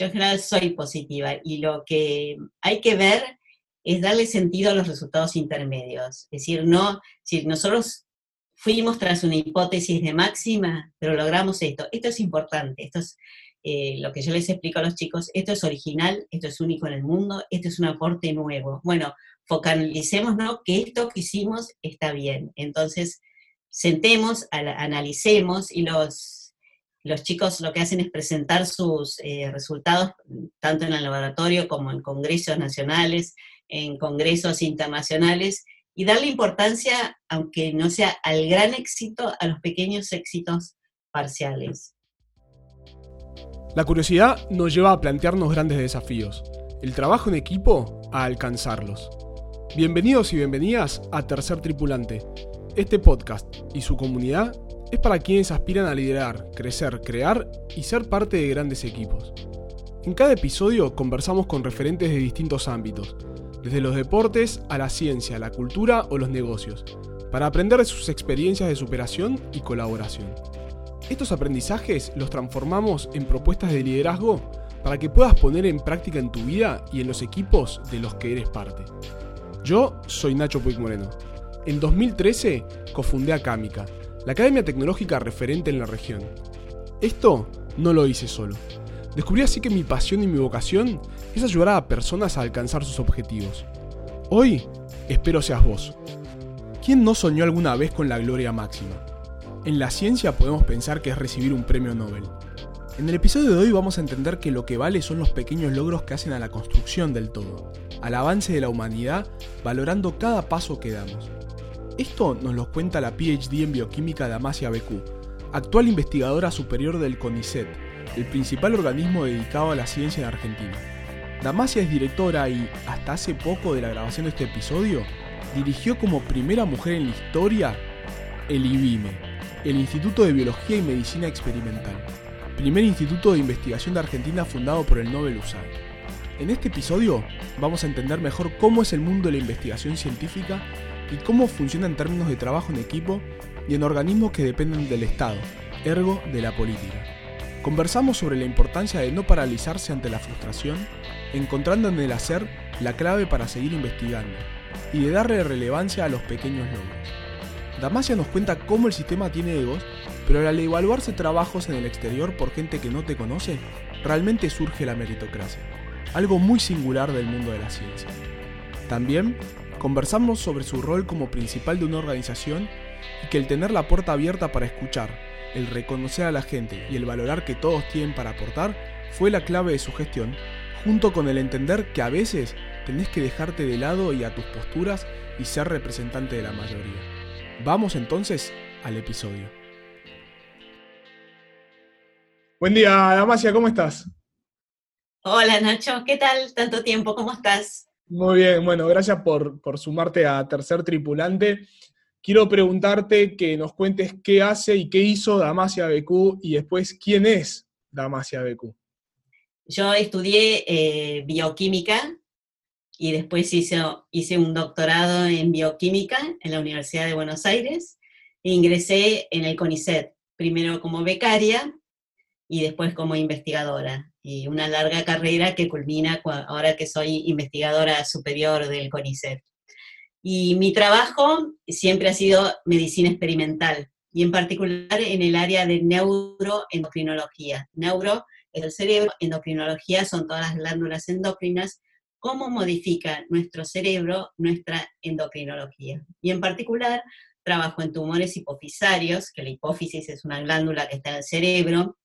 yo en general soy positiva y lo que hay que ver es darle sentido a los resultados intermedios. Es decir, no, si nosotros fuimos tras una hipótesis de máxima, pero logramos esto. Esto es importante, esto es eh, lo que yo les explico a los chicos, esto es original, esto es único en el mundo, esto es un aporte nuevo. Bueno, focalicémonos que esto que hicimos está bien. Entonces, sentemos, analicemos y los, los chicos lo que hacen es presentar sus eh, resultados tanto en el laboratorio como en congresos nacionales, en congresos internacionales y darle importancia, aunque no sea al gran éxito, a los pequeños éxitos parciales. La curiosidad nos lleva a plantearnos grandes desafíos, el trabajo en equipo a alcanzarlos. Bienvenidos y bienvenidas a Tercer Tripulante. Este podcast y su comunidad es para quienes aspiran a liderar, crecer, crear y ser parte de grandes equipos. En cada episodio conversamos con referentes de distintos ámbitos, desde los deportes a la ciencia, la cultura o los negocios, para aprender de sus experiencias de superación y colaboración. Estos aprendizajes los transformamos en propuestas de liderazgo para que puedas poner en práctica en tu vida y en los equipos de los que eres parte. Yo soy Nacho Puig Moreno. En 2013 cofundé Acámica, la academia tecnológica referente en la región. Esto no lo hice solo. Descubrí así que mi pasión y mi vocación es ayudar a personas a alcanzar sus objetivos. Hoy espero seas vos. ¿Quién no soñó alguna vez con la gloria máxima? En la ciencia podemos pensar que es recibir un premio Nobel. En el episodio de hoy vamos a entender que lo que vale son los pequeños logros que hacen a la construcción del todo, al avance de la humanidad, valorando cada paso que damos. Esto nos lo cuenta la PhD en bioquímica Damasia Becú, actual investigadora superior del CONICET, el principal organismo dedicado a la ciencia en Argentina. Damasia es directora y, hasta hace poco de la grabación de este episodio, dirigió como primera mujer en la historia el IBIME, el Instituto de Biología y Medicina Experimental, primer instituto de investigación de Argentina fundado por el Nobel USAID. En este episodio vamos a entender mejor cómo es el mundo de la investigación científica y cómo funciona en términos de trabajo en equipo y en organismos que dependen del Estado, ergo de la política. Conversamos sobre la importancia de no paralizarse ante la frustración, encontrando en el hacer la clave para seguir investigando y de darle relevancia a los pequeños logros. Damasia nos cuenta cómo el sistema tiene egos, pero al evaluarse trabajos en el exterior por gente que no te conoce, realmente surge la meritocracia, algo muy singular del mundo de la ciencia. También conversamos sobre su rol como principal de una organización y que el tener la puerta abierta para escuchar, el reconocer a la gente y el valorar que todos tienen para aportar fue la clave de su gestión, junto con el entender que a veces tenés que dejarte de lado y a tus posturas y ser representante de la mayoría. Vamos entonces al episodio. Buen día, Damasia, ¿cómo estás? Hola Nacho, ¿qué tal? Tanto tiempo, ¿cómo estás? Muy bien, bueno, gracias por, por sumarte a Tercer Tripulante quiero preguntarte que nos cuentes qué hace y qué hizo Damasia BQ y después quién es Damasia BQ. Yo estudié eh, bioquímica y después hice, hice un doctorado en bioquímica en la Universidad de Buenos Aires e ingresé en el CONICET, primero como becaria y después como investigadora. Y una larga carrera que culmina ahora que soy investigadora superior del CONICET. Y mi trabajo siempre ha sido medicina experimental y en particular en el área de neuroendocrinología. Neuro es el cerebro, endocrinología son todas las glándulas endocrinas, cómo modifica nuestro cerebro nuestra endocrinología. Y en particular trabajo en tumores hipofisarios, que la hipófisis es una glándula que está en el cerebro.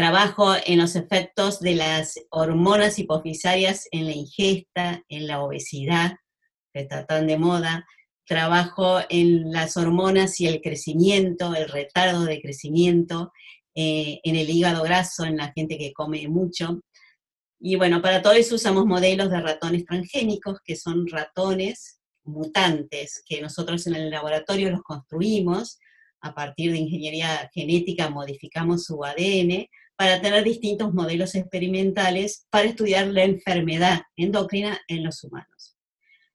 Trabajo en los efectos de las hormonas hipofisarias en la ingesta, en la obesidad, que está tan de moda, trabajo en las hormonas y el crecimiento, el retardo de crecimiento, eh, en el hígado graso, en la gente que come mucho. Y bueno, para todo eso usamos modelos de ratones transgénicos, que son ratones mutantes, que nosotros en el laboratorio los construimos a partir de ingeniería genética, modificamos su ADN para tener distintos modelos experimentales para estudiar la enfermedad endocrina en los humanos.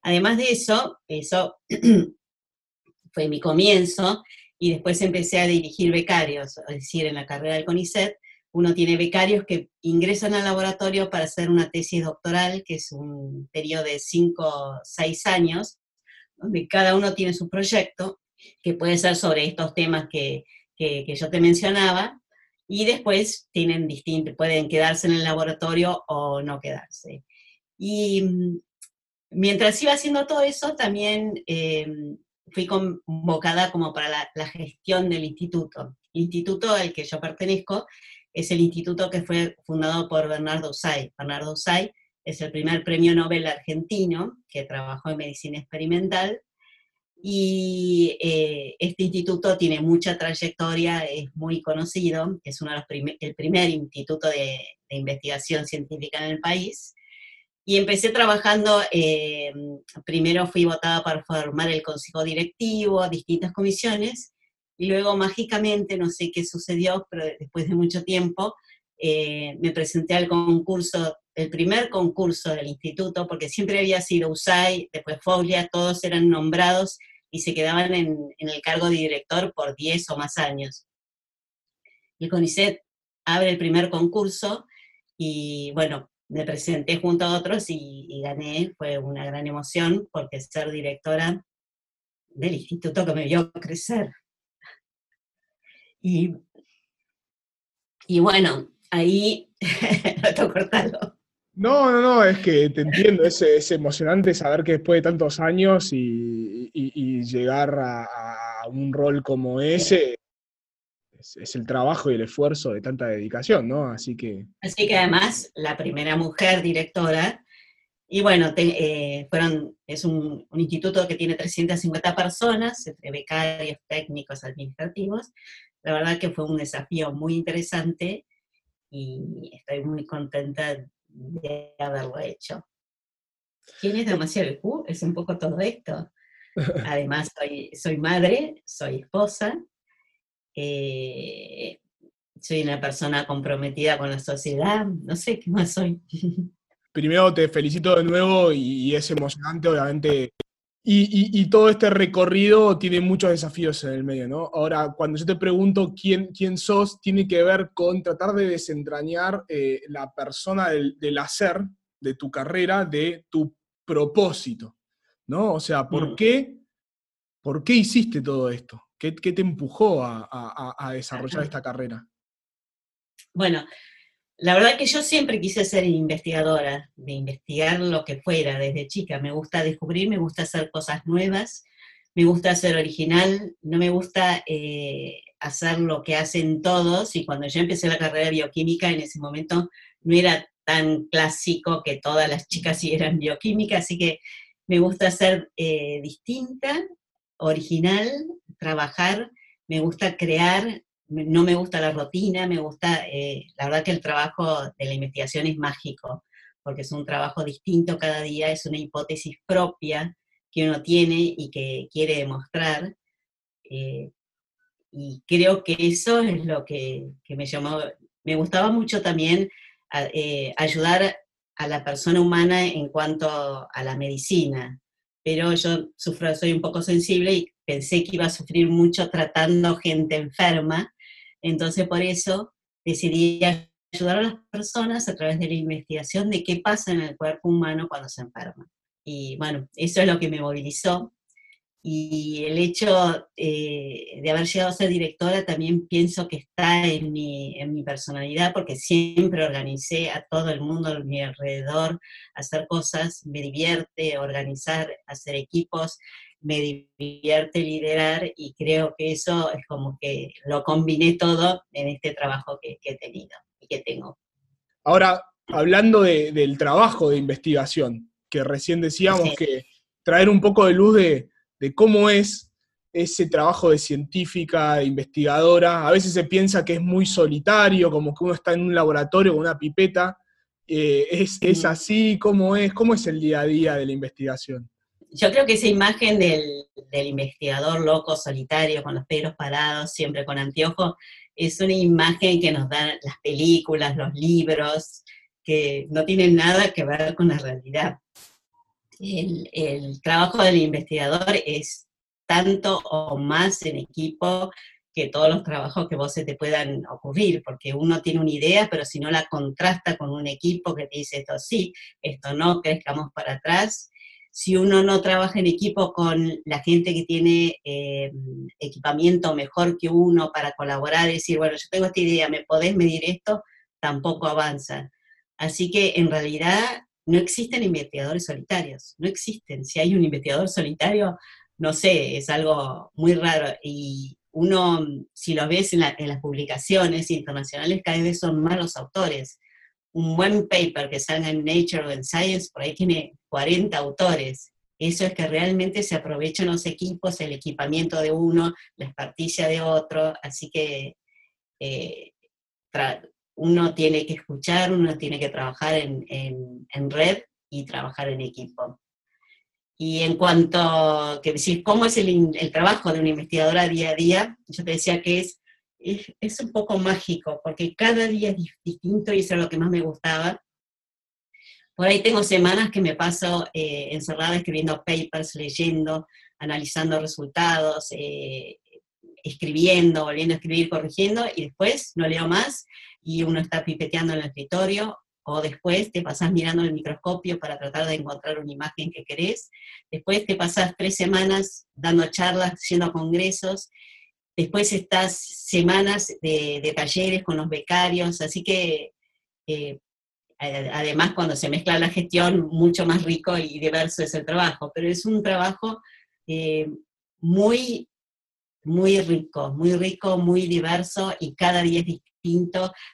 Además de eso, eso fue mi comienzo, y después empecé a dirigir becarios, es decir, en la carrera del CONICET, uno tiene becarios que ingresan al laboratorio para hacer una tesis doctoral, que es un periodo de 5 o 6 años, donde cada uno tiene su proyecto, que puede ser sobre estos temas que, yo te mencionaba, y después tienen distintos, pueden quedarse en el laboratorio o no quedarse. Y mm, mientras iba haciendo todo eso, también eh, fui convocada como para la, la, gestión del instituto. El instituto al que yo pertenezco es el instituto que fue fundado por Bernardo Usay. Bernardo Usay es el primer premio Nobel argentino que trabajó en medicina experimental y eh, este instituto tiene mucha trayectoria, es muy conocido, es uno de los el primer instituto de, investigación científica en el país. Y empecé trabajando, eh, primero fui votada para formar el consejo directivo, distintas comisiones, y luego mágicamente, no sé qué sucedió, pero después de mucho tiempo, eh, me presenté al concurso, el primer concurso del instituto, porque siempre había sido USAI, después Foglia, todos eran nombrados y se quedaban en, el cargo de director por 10 o más años. El CONICET abre el primer concurso y bueno, me presenté junto a otros y, y gané, fue una gran emoción porque ser directora del instituto que me vio crecer y, y bueno, ahí no cortarlo. No, no, no, es que te entiendo, es, es emocionante saber que después de tantos años y, y, llegar a, un rol como ese, es, el trabajo y el esfuerzo de tanta dedicación, ¿no? Así que... Así que además, la primera mujer directora, y bueno, eh, fueron, es un, un, instituto que tiene 350 personas, entre becarios, técnicos, administrativos, la verdad que fue un desafío muy interesante y estoy muy contenta de haberlo hecho. ¿Quién es demasiado Q? Es un poco todo esto. Además, soy, soy madre, soy esposa, eh, soy una persona comprometida con la sociedad, no sé qué más soy. Primero te felicito de nuevo y es emocionante, obviamente, y, todo este recorrido tiene muchos desafíos en el medio, ¿no? Ahora, cuando yo te pregunto quién, quién sos, tiene que ver con tratar de desentrañar eh, la persona del, hacer de tu carrera, de tu propósito, ¿no? O sea, ¿por, mm. qué, ¿por qué hiciste todo esto? ¿Qué, te empujó a desarrollar esta carrera? Bueno, la verdad que yo siempre quise ser investigadora, de investigar lo que fuera desde chica. Me gusta descubrir, me gusta hacer cosas nuevas, me gusta ser original, no me gusta eh, hacer lo que hacen todos. Y cuando yo empecé la carrera de bioquímica, en ese momento no era tan clásico que todas las chicas siguieran bioquímica, así que me gusta ser eh, distinta, original, trabajar, me gusta crear, no me gusta la rutina, me gusta, eh, la verdad que el trabajo de la investigación es mágico, porque es un trabajo distinto cada día, es una hipótesis propia que uno tiene y que quiere demostrar. Eh, y creo que eso es lo que, me llamó, me gustaba mucho también eh, ayudar a la persona humana en cuanto a la medicina, pero yo sufro, soy un poco sensible y pensé que iba a sufrir mucho tratando gente enferma, entonces, por eso decidí ayudar a las personas a través de la investigación de qué pasa en el cuerpo humano cuando se enferma. Y bueno, eso es lo que me movilizó. Y el hecho eh, de haber llegado a ser directora también pienso que está en mi, en mi personalidad, porque siempre organicé a todo el mundo a mi alrededor, hacer cosas, me divierte organizar, hacer equipos, me divierte liderar y creo que eso es como que lo combiné todo en este trabajo que, he tenido y que tengo. Ahora, hablando del trabajo de investigación, que recién decíamos que traer un poco de luz de, cómo es ese trabajo de científica, de investigadora, a veces se piensa que es muy solitario, como que uno está en un laboratorio con una pipeta. Eh, ¿es, ¿Es así? ¿Cómo es? ¿Cómo es el día a día de la investigación? Yo creo que esa imagen del, investigador loco, solitario, con los pelos parados, siempre con anteojos, es una imagen que nos dan las películas, los libros, que no tienen nada que ver con la realidad. El, el trabajo del investigador es tanto o más en equipo que todos los trabajos que vos se te puedan ocurrir, porque uno tiene una idea, pero si no la contrasta con un equipo que te dice esto sí, esto no, crezcamos para atrás. Si uno no trabaja en equipo con la gente que tiene eh, equipamiento mejor que uno para colaborar decir, bueno, yo tengo esta idea, ¿me podés medir esto? Tampoco avanza. Así que en realidad no existen investigadores solitarios, no existen. Si hay un investigador solitario, no sé, es algo muy raro. Y uno, si lo ves en, las publicaciones internacionales, cada vez son malos autores. Un buen paper que salga en Nature o en Science, por ahí tiene 40 autores. Eso es que realmente se aprovechan los equipos, el equipamiento de uno, la experticia de otro, así que eh, uno tiene que escuchar, uno tiene que trabajar en, en red y trabajar en equipo. Y en cuanto a que decir cómo es el, el, trabajo de una investigadora día a día, yo te decía que es, es, un poco mágico, porque cada día es distinto y eso es lo que más me gustaba. Por ahí tengo semanas que me paso eh, encerrada escribiendo papers, leyendo, analizando resultados, eh, escribiendo, volviendo a escribir, corrigiendo, y después no leo más y uno está pipeteando en el escritorio o después te pasás mirando el microscopio para tratar de encontrar una imagen que querés, después te pasás tres semanas dando charlas, yendo a congresos, después estás semanas de, talleres con los becarios, así que eh, además cuando se mezcla la gestión, mucho más rico y diverso es el trabajo, pero es un trabajo eh, muy, muy rico, muy rico, muy diverso y cada día es distinto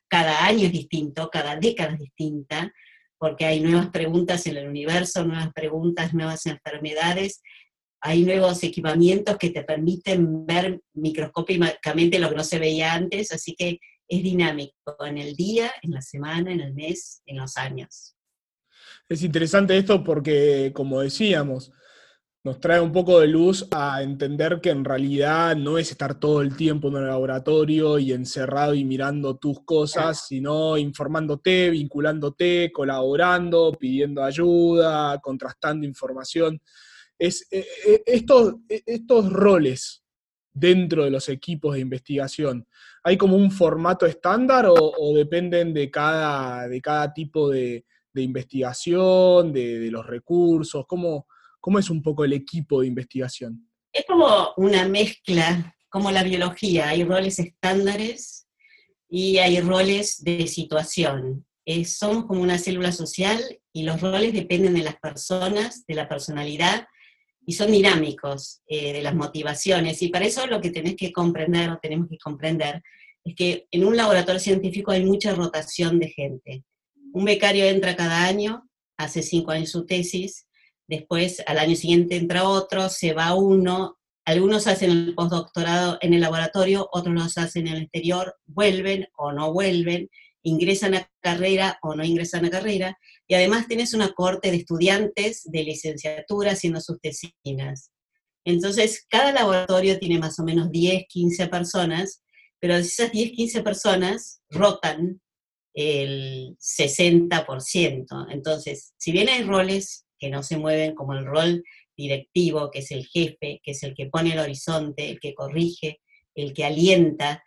cada año es distinto, cada década es distinta, porque hay nuevas preguntas en el universo, nuevas preguntas, nuevas enfermedades, hay nuevos equipamientos que te permiten ver microscópicamente lo que no se veía antes, así que es dinámico en el día, en la semana, en el mes, en los años. Es interesante esto porque, como decíamos, nos trae un poco de luz a entender que en realidad no es estar todo el tiempo en el laboratorio y encerrado y mirando tus cosas, sino informándote, vinculándote, colaborando, pidiendo ayuda, contrastando información. Eh, eh, estos, eh, estos roles dentro de los equipos de investigación, ¿hay como un formato estándar o, dependen de cada, de cada tipo de, investigación, de, de los recursos? ¿Cómo, ¿Cómo es un poco el equipo de investigación? Es como una mezcla, como la biología, hay roles estándares y hay roles de situación. somos como una célula social y los roles dependen de las personas, de la personalidad y son dinámicos, eh, de las motivaciones. Y para eso lo que tenés que comprender o tenemos que comprender es que en un laboratorio científico hay mucha rotación de gente. Un becario entra cada año, hace cinco años su tesis, después al año siguiente entra otro, se va uno, algunos hacen el postdoctorado en el laboratorio, otros los hacen en el exterior, vuelven o no vuelven, ingresan a carrera o no ingresan a carrera, y además tienes una corte de estudiantes de licenciatura haciendo sus tesinas. Entonces, cada laboratorio tiene más o menos 10, 15 personas, pero esas 10, 15 personas rotan el 60%. Entonces, si bien hay roles que no se mueven como el rol directivo, que es el jefe, que es el que pone el horizonte, el que corrige, el que alienta,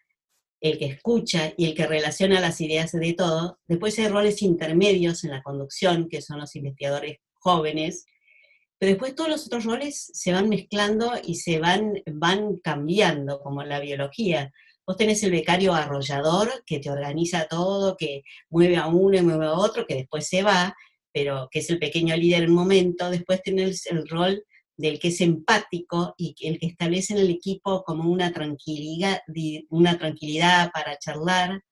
el que escucha y el que relaciona las ideas de todo. Después hay roles intermedios en la conducción, que son los investigadores jóvenes, pero después todos los otros roles se van mezclando y se van, van cambiando, como en la biología. Vos tenés el becario arrollador que te organiza todo, que mueve a uno y mueve a otro, que después se va, pero que es el pequeño líder en el momento, después tienes el rol del que es empático y el que establece en el equipo como una tranquilidad, para charlar.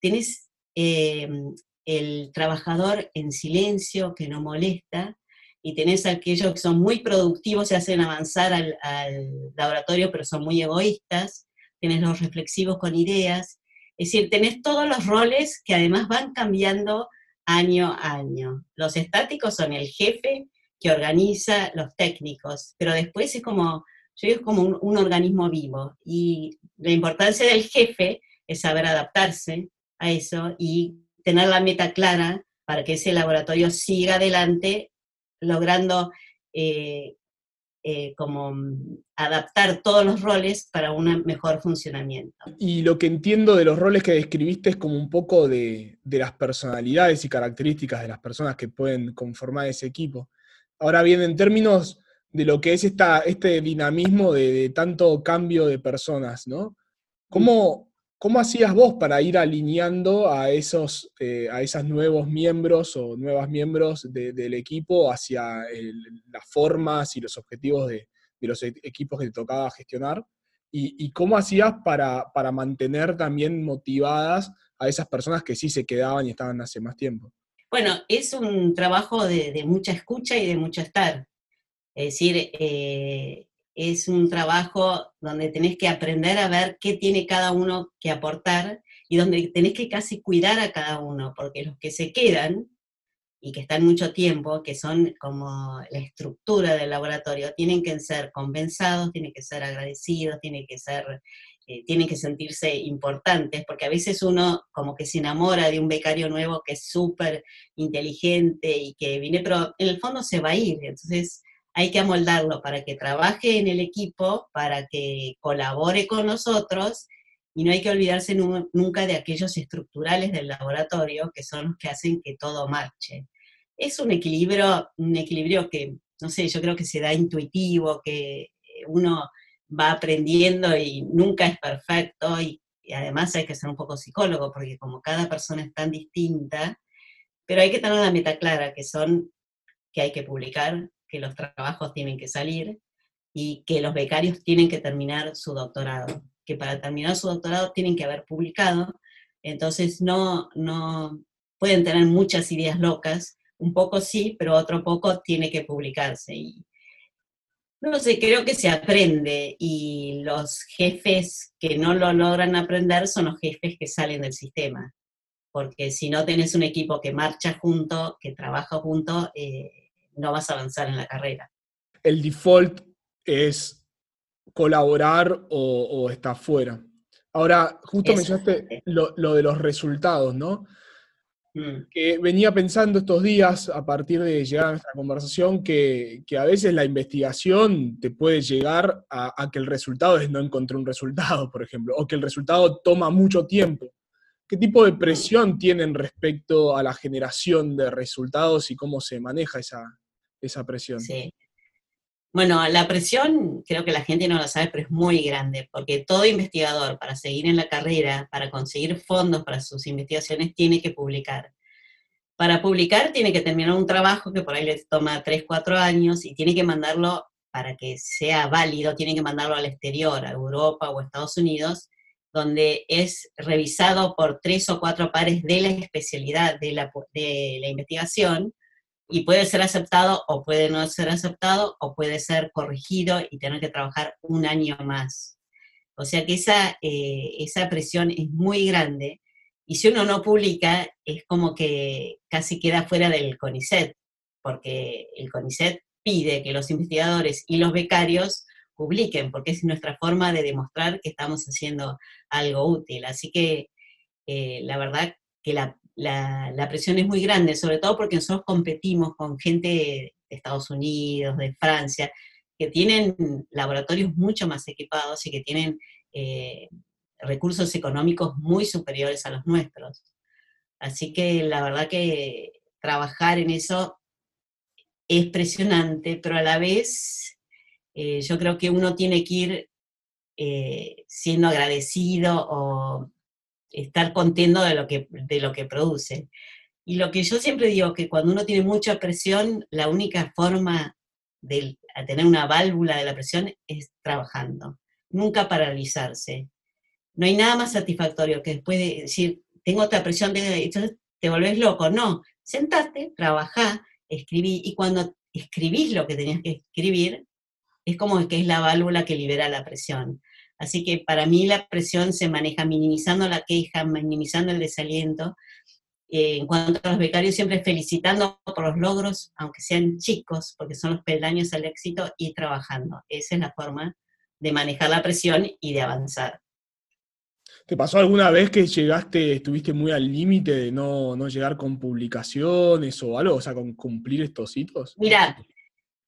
Tienes em, el trabajador en silencio que no molesta y tenés aquellos que son muy productivos, se hacen avanzar al, laboratorio, pero son muy egoístas. Tienes los reflexivos con ideas. Es decir, tenés todos los roles que además van cambiando año a año. Los estáticos son el jefe que organiza los técnicos, pero después es como, yo digo, como un, organismo vivo. Y la importancia del jefe es saber adaptarse a eso y tener la meta clara para que ese laboratorio siga adelante, logrando eh, eh, como adaptar todos los roles para un mejor funcionamiento. Y lo que entiendo de los roles que describiste es como un poco de, las personalidades y características de las personas que pueden conformar ese equipo. Ahora bien, en términos de lo que es esta, este dinamismo de, tanto cambio de personas, ¿no? ¿Cómo, ¿Cómo hacías vos para ir alineando a esos eh, a esos nuevos miembros o nuevas miembros del equipo hacia las formas y los objetivos de, los e-, equipos que te tocaba gestionar? ¿Y, cómo hacías para, para, mantener también motivadas a esas personas que sí se quedaban y estaban hace más tiempo? Bueno, es un trabajo de, mucha escucha y de mucho estar. Es decir, eh, es un trabajo donde tenés que aprender a ver qué tiene cada uno que aportar y donde tenés que casi cuidar a cada uno, porque los que se quedan y que están mucho tiempo, que son como la estructura del laboratorio, tienen que ser compensados, tienen que ser agradecidos, tienen que ser, eh, tienen que sentirse importantes, porque a veces uno como que se enamora de un becario nuevo que es súper inteligente y que viene, pero en el fondo se va a ir, entonces hay que amoldarlo para que trabaje en el equipo, para que colabore con nosotros y no hay que olvidarse nunca de aquellos estructurales del laboratorio que son los que hacen que todo marche. Es un equilibrio, un equilibrio que, no sé, yo creo que se da intuitivo, que uno va aprendiendo y nunca es perfecto y, y además hay que ser un poco psicólogo porque como cada persona es tan distinta, pero hay que tener una meta clara, que son que hay que publicar, que los trabajos tienen que salir y que los becarios tienen que terminar su doctorado, que para terminar su doctorado tienen que haber publicado, entonces no, no pueden tener muchas ideas locas, un poco sí, pero otro poco tiene que publicarse. Y, no sé, creo que se aprende y los jefes que no lo logran aprender son los jefes que salen del sistema, porque si no tenés un equipo que marcha junto, que trabaja junto, eh, no vas a avanzar en la carrera. El default es colaborar o, estar fuera. Ahora, justo mencionaste lo, de los resultados, ¿no? Mm. Que venía pensando estos días, a partir de llegar a nuestra conversación, que, a veces la investigación te puede llegar a, a, que el resultado es no encontrar un resultado, por ejemplo, o que el resultado toma mucho tiempo. ¿Qué tipo de presión tienen respecto a la generación de resultados y cómo se maneja esa, esa presión. Sí. Bueno, la presión creo que la gente no lo sabe, pero es muy grande, porque todo investigador para seguir en la carrera, para conseguir fondos para sus investigaciones, tiene que publicar. Para publicar tiene que terminar un trabajo que por ahí les toma 3, 4 años y tiene que mandarlo para que sea válido, tiene que mandarlo al exterior, a Europa o a Estados Unidos, donde es revisado por tres o cuatro pares de la especialidad la, de la investigación y puede ser aceptado o puede no ser aceptado o puede ser corregido y tener que trabajar un año más. O sea que esa, eh, esa presión es muy grande y si uno no publica es como que casi queda fuera del CONICET, porque el CONICET pide que los investigadores y los becarios publiquen, porque es nuestra forma de demostrar que estamos haciendo algo útil. Así que eh, la verdad que la, la, presión es muy grande, sobre todo porque nosotros competimos con gente de Estados Unidos, de Francia, que tienen laboratorios mucho más equipados y que tienen eh, recursos económicos muy superiores a los nuestros. Así que la verdad que trabajar en eso es presionante, pero a la vez eh, yo creo que uno tiene que ir eh, siendo agradecido o estar contento de lo que, de lo que produce. Y lo que yo siempre digo, que cuando uno tiene mucha presión, la única forma de tener una válvula de la presión es trabajando, nunca paralizarse. No hay nada más satisfactorio que después de decir, tengo otra presión, entonces te volvés loco. No, sentate, trabajá, escribí, y cuando escribís lo que tenías que escribir, es como que es la válvula que libera la presión. Así que para mí la presión se maneja minimizando la queja, minimizando el desaliento. Eh, en cuanto a los becarios, siempre felicitando por los logros, aunque sean chicos, porque son los peldaños al éxito, y trabajando. Esa es la forma de manejar la presión y de avanzar. ¿Te pasó alguna vez que llegaste, estuviste muy al límite de no, no, llegar con publicaciones o algo, o sea, con cumplir estos hitos? Mira,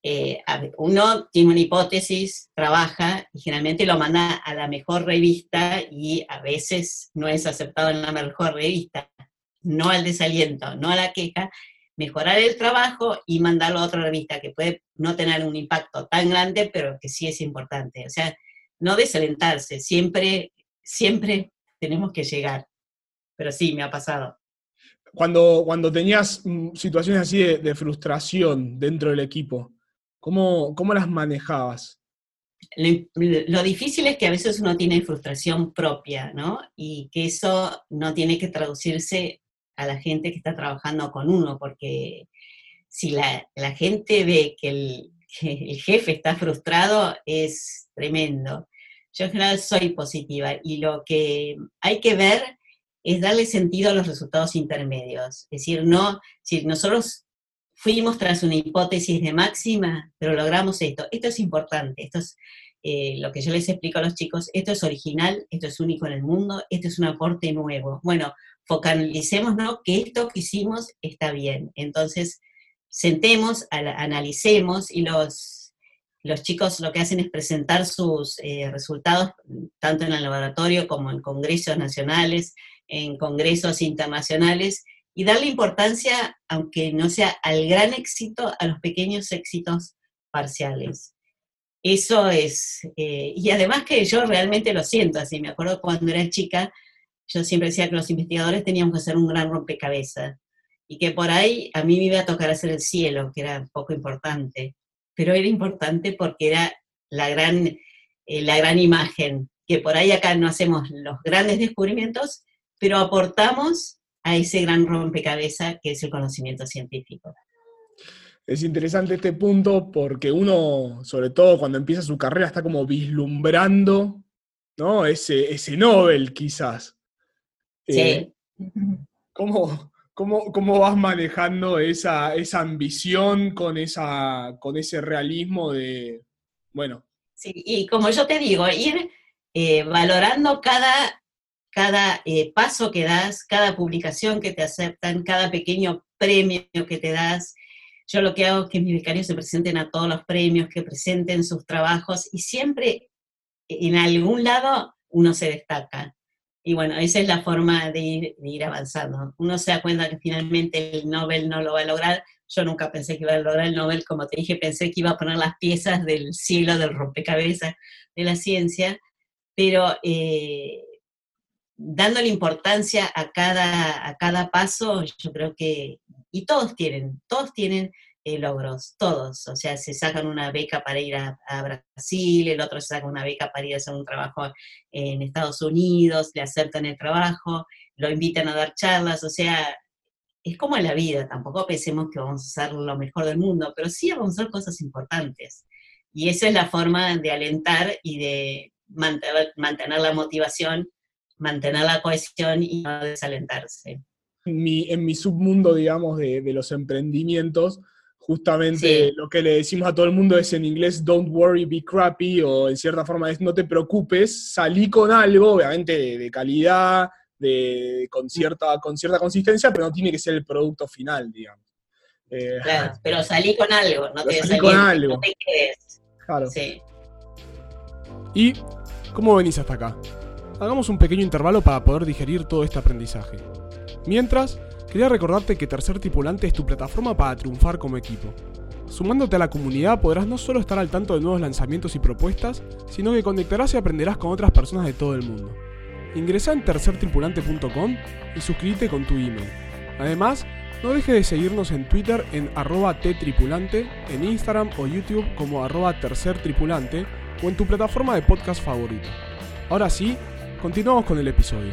eh, uno tiene una hipótesis, trabaja y generalmente lo manda a la mejor revista y a veces no es aceptado en la mejor revista, no al desaliento, no a la queja, mejorar el trabajo y mandarlo a otra revista que puede no tener un impacto tan grande, pero que sí es importante. O sea, no desalentarse, siempre, siempre tenemos que llegar. Pero sí, me ha pasado. Cuando, cuando tenías mm, situaciones así de, frustración dentro del equipo, ¿cómo, cómo las manejabas? Lo, difícil es que a veces uno tiene frustración propia, ¿no? Y que eso no tiene que traducirse a la gente que está trabajando con uno, porque si la, gente ve que el, que el, jefe está frustrado, es tremendo. Yo en general soy positiva y lo que hay que ver es darle sentido a los resultados intermedios. Es decir, no, si nosotros fuimos tras una hipótesis de máxima, pero logramos esto. Esto es importante, esto es eh, lo que yo les explico a los chicos, esto es original, esto es único en el mundo, esto es un aporte nuevo. Bueno, focalicemos que esto que hicimos está bien. Entonces, sentemos, analicemos y los, los chicos lo que hacen es presentar sus eh, resultados tanto en el laboratorio como en congresos nacionales, en congresos internacionales y darle importancia, aunque no sea al gran éxito, a los pequeños éxitos parciales. Eso es, eh, y además que yo realmente lo siento así, me acuerdo cuando era chica, yo siempre decía que los investigadores teníamos que hacer un gran rompecabezas y que por ahí a mí me iba a tocar hacer el cielo, que era poco importante, pero era importante porque era la gran, eh, la gran imagen, que por ahí acá no hacemos los grandes descubrimientos, pero aportamos a ese gran rompecabezas que es el conocimiento científico. Es interesante este punto porque uno, sobre todo cuando empieza su carrera, está como vislumbrando ¿no? ese, ese Nobel quizás. Sí. Eh, ¿cómo, cómo, vas manejando esa, esa ambición con, esa, con ese realismo de, bueno? Sí, y como yo te digo, ir eh, valorando cada cada eh, paso que das, cada publicación que te aceptan, cada pequeño premio que te das. Yo lo que hago es que mis becarios se presenten a todos los premios, que presenten sus trabajos y siempre en algún lado uno se destaca. Y bueno, esa es la forma de ir, de ir avanzando. Uno se da cuenta que finalmente el Nobel no lo va a lograr. Yo nunca pensé que iba a lograr el Nobel, como te dije, pensé que iba a poner las piezas del siglo del rompecabezas de la ciencia, pero eh, dándole importancia a cada, a cada paso, yo creo que, y todos tienen, todos tienen eh, logros, todos, o sea, se sacan una beca para ir a, Brasil, el otro se saca una beca para ir a hacer un trabajo en Estados Unidos, le aceptan el trabajo, lo invitan a dar charlas, o sea, es como en la vida, tampoco pensemos que vamos a hacer lo mejor del mundo, pero sí vamos a hacer cosas importantes. Y esa es la forma de alentar y de mantener, mantener la motivación mantener la cohesión y no desalentarse. En mi, en mi submundo, digamos, de, los emprendimientos, justamente lo que le decimos a todo el mundo es en inglés, don't worry, be crappy, o en cierta forma es no te preocupes, salí con algo, obviamente de, calidad, de, con, cierta, con cierta consistencia, pero no tiene que ser el producto final, digamos. Eh, claro, pero salí con algo, no te salí con algo. No te quedes. Claro. Sí. ¿Y cómo venís hasta acá? Hagamos un pequeño intervalo para poder digerir todo este aprendizaje. Mientras, quería recordarte que Tercer Tripulante es tu plataforma para triunfar como equipo. Sumándote a la comunidad podrás no solo estar al tanto de nuevos lanzamientos y propuestas, sino que conectarás y aprenderás con otras personas de todo el mundo. Ingresa en tercertripulante.com y suscríbete con tu email. Además, no dejes de seguirnos en Twitter en arroba ttripulante, en Instagram o YouTube como arroba tercertripulante o en tu plataforma de podcast favorito. Ahora sí, Continuamos con el episodio.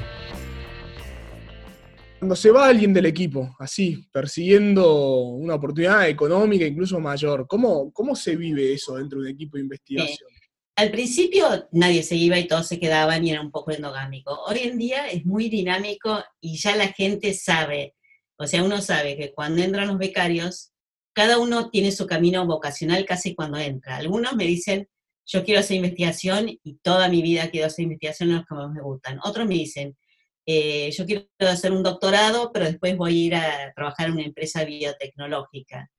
Cuando se va alguien del equipo, así, persiguiendo una oportunidad económica incluso mayor, ¿cómo, cómo se vive eso dentro de un equipo de investigación? Al principio nadie se iba y todos se quedaban y era un poco endogámico. Hoy en día es muy dinámico y ya la gente sabe, o sea, uno sabe que cuando entran los becarios, cada uno tiene su camino vocacional casi cuando entra. Algunos me dicen, yo quiero hacer investigación y toda mi vida quiero hacer investigación en los que más me gustan. Otros me dicen, eh, yo quiero hacer un doctorado, pero después voy a ir a trabajar en una empresa biotecnológica.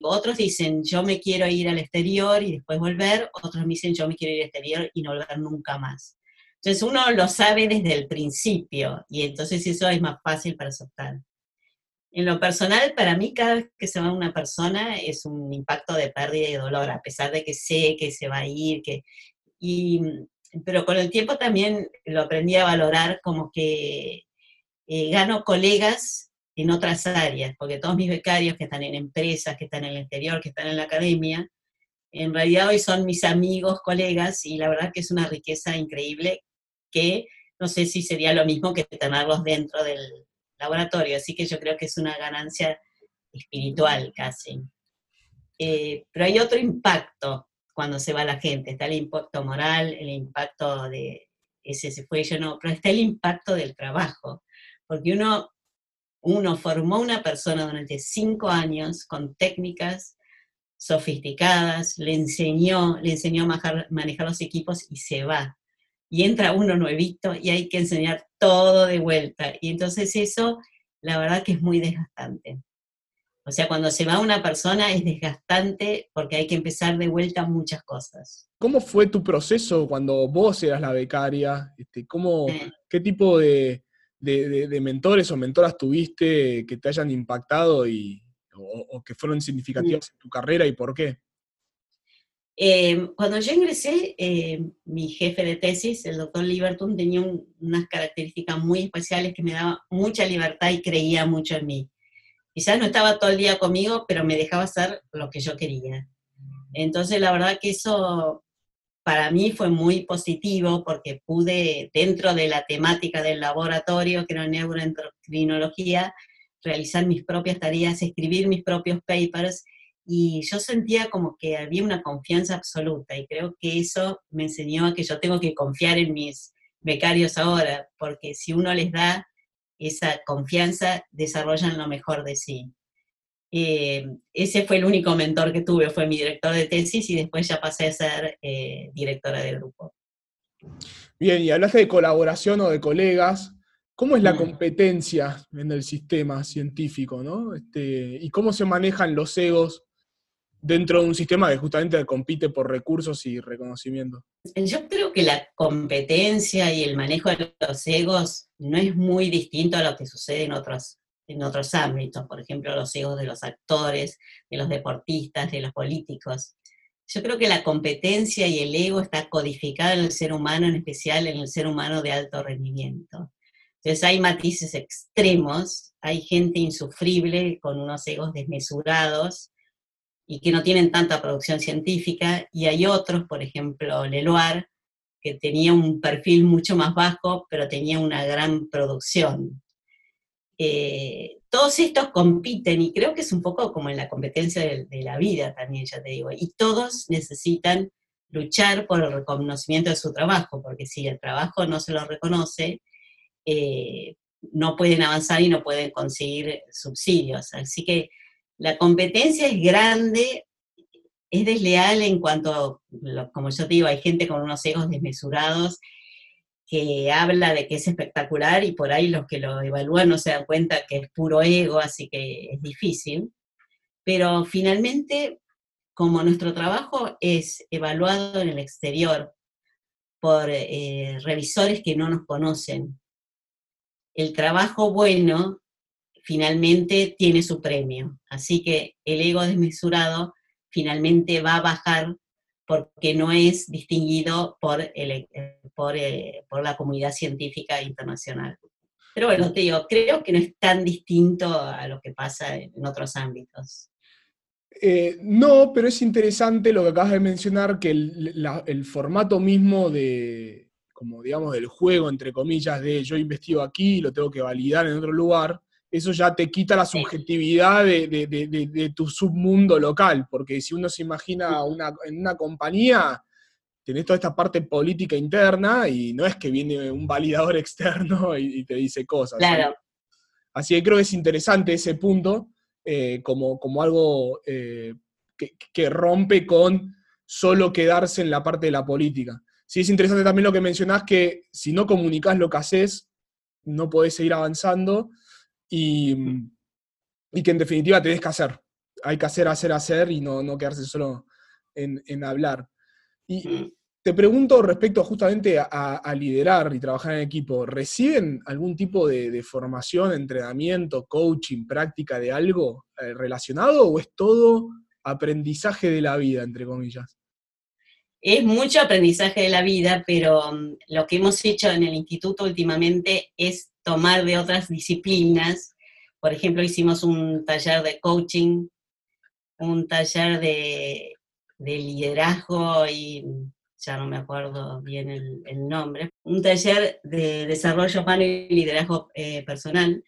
Otros dicen, yo me quiero ir al exterior y después volver, otros me dicen, yo me quiero ir al exterior y no volver nunca más. Entonces uno lo sabe desde el principio y entonces eso es más fácil para aceptar. En lo personal, para mí cada vez que se va una persona es un impacto de pérdida y dolor, a pesar de que sé que se va a ir, que, y, pero con el tiempo también lo aprendí a valorar como que eh, gano colegas en otras áreas, porque todos mis becarios que están en empresas, que están en el exterior, que están en la academia, en realidad hoy son mis amigos, colegas, y la verdad que es una riqueza increíble que no sé si sería lo mismo que tenerlos dentro del laboratorio, así que yo creo que es una ganancia espiritual casi. Eh, pero hay otro impacto cuando se va la gente, está el impacto moral, el impacto de ese se fue, yo no, pero está el impacto del trabajo, porque uno, uno formó una persona durante cinco años con técnicas sofisticadas, le enseñó, le enseñó a manejar, los equipos y se va. Y entra uno nuevito y hay que enseñar todo de vuelta. Y entonces eso, la verdad que es muy desgastante. O sea, cuando se va una persona es desgastante porque hay que empezar de vuelta muchas cosas. ¿Cómo fue tu proceso cuando vos eras la becaria? Este, ¿cómo, ¿Qué tipo de, de, mentores o mentoras tuviste que te hayan impactado y, o, que fueron significativas en tu carrera y por qué? Eh, cuando yo ingresé, eh, mi jefe de tesis, el doctor Liberton, tenía unas características muy especiales que me daba mucha libertad y creía mucho en mí. Quizás no estaba todo el día conmigo, pero me dejaba hacer lo que yo quería. Entonces, la verdad que eso para mí fue muy positivo porque pude, dentro de la temática del laboratorio, que era neuroendocrinología, realizar mis propias tareas, escribir mis propios papers, y yo sentía como que había una confianza absoluta, y creo que eso me enseñó a que yo tengo que confiar en mis becarios ahora, porque si uno les da esa confianza, desarrollan lo mejor de sí. Eh, ese fue el único mentor que tuve, fue mi director de tesis y después ya pasé a ser eh, directora del grupo. Bien, y hablaste de colaboración o de colegas. ¿Cómo es la competencia en el sistema científico, ¿no? Este, ¿Y cómo se manejan los egos dentro de un sistema que justamente compite por recursos y reconocimiento? Yo creo que la competencia y el manejo de los egos no es muy distinto a lo que sucede en otros en otros ámbitos, por ejemplo, los egos de los actores, de los deportistas, de los políticos. Yo creo que la competencia y el ego está codificado en el ser humano, en especial en el ser humano de alto rendimiento. Entonces hay matices extremos, hay gente insufrible con unos egos desmesurados y que no tienen tanta producción científica, y hay otros, por ejemplo, Leloir, que tenía un perfil mucho más bajo, pero tenía una gran producción. Eh, todos estos compiten y creo que es un poco como en la competencia de, la vida también, ya te digo, y todos necesitan luchar por el reconocimiento de su trabajo, porque si el trabajo no se lo reconoce, eh, no pueden avanzar y no pueden conseguir subsidios. Así que la competencia es grande, es desleal en cuanto, como yo te digo, hay gente con unos egos desmesurados que habla de que es espectacular y por ahí los que lo evalúan no se dan cuenta que es puro ego, así que es difícil. Pero finalmente, como nuestro trabajo es evaluado en el exterior por eh, revisores que no nos conocen, el trabajo bueno finalmente tiene su premio. Así que el ego desmesurado finalmente va a bajar porque no es distinguido por, el, por, eh, por, la comunidad científica internacional. Pero bueno, te digo, creo que no es tan distinto a lo que pasa en otros ámbitos. Eh, no, pero es interesante lo que acabas de mencionar, que el, el, formato mismo de, como digamos, del juego, entre comillas, de yo investigo aquí y lo tengo que validar en otro lugar, eso ya te quita la subjetividad de, tu submundo local, porque si uno se imagina en una compañía, tenés toda esta parte política interna y no es que viene un validador externo y, te dice cosas. Claro. Así que creo que es interesante ese punto eh, como, como, algo eh, que, rompe con solo quedarse en la parte de la política. Sí es interesante también lo que mencionás, que si no comunicas lo que haces, no podés seguir avanzando y, que en definitiva tenés que hacer. hay que hacer, hacer, hacer y no, no quedarse solo en, hablar. Y Mm. te pregunto respecto justamente a, liderar y trabajar en equipo, ¿reciben algún tipo de, formación, entrenamiento, coaching, práctica de algo eh, relacionado o es todo aprendizaje de la vida, entre comillas? Es mucho aprendizaje de la vida, pero mm, lo que hemos hecho en el instituto últimamente es tomar de otras disciplinas. Por ejemplo, hicimos un taller de coaching, un taller de, liderazgo y ya no me acuerdo bien el, nombre, un taller de desarrollo humano y liderazgo eh, personal.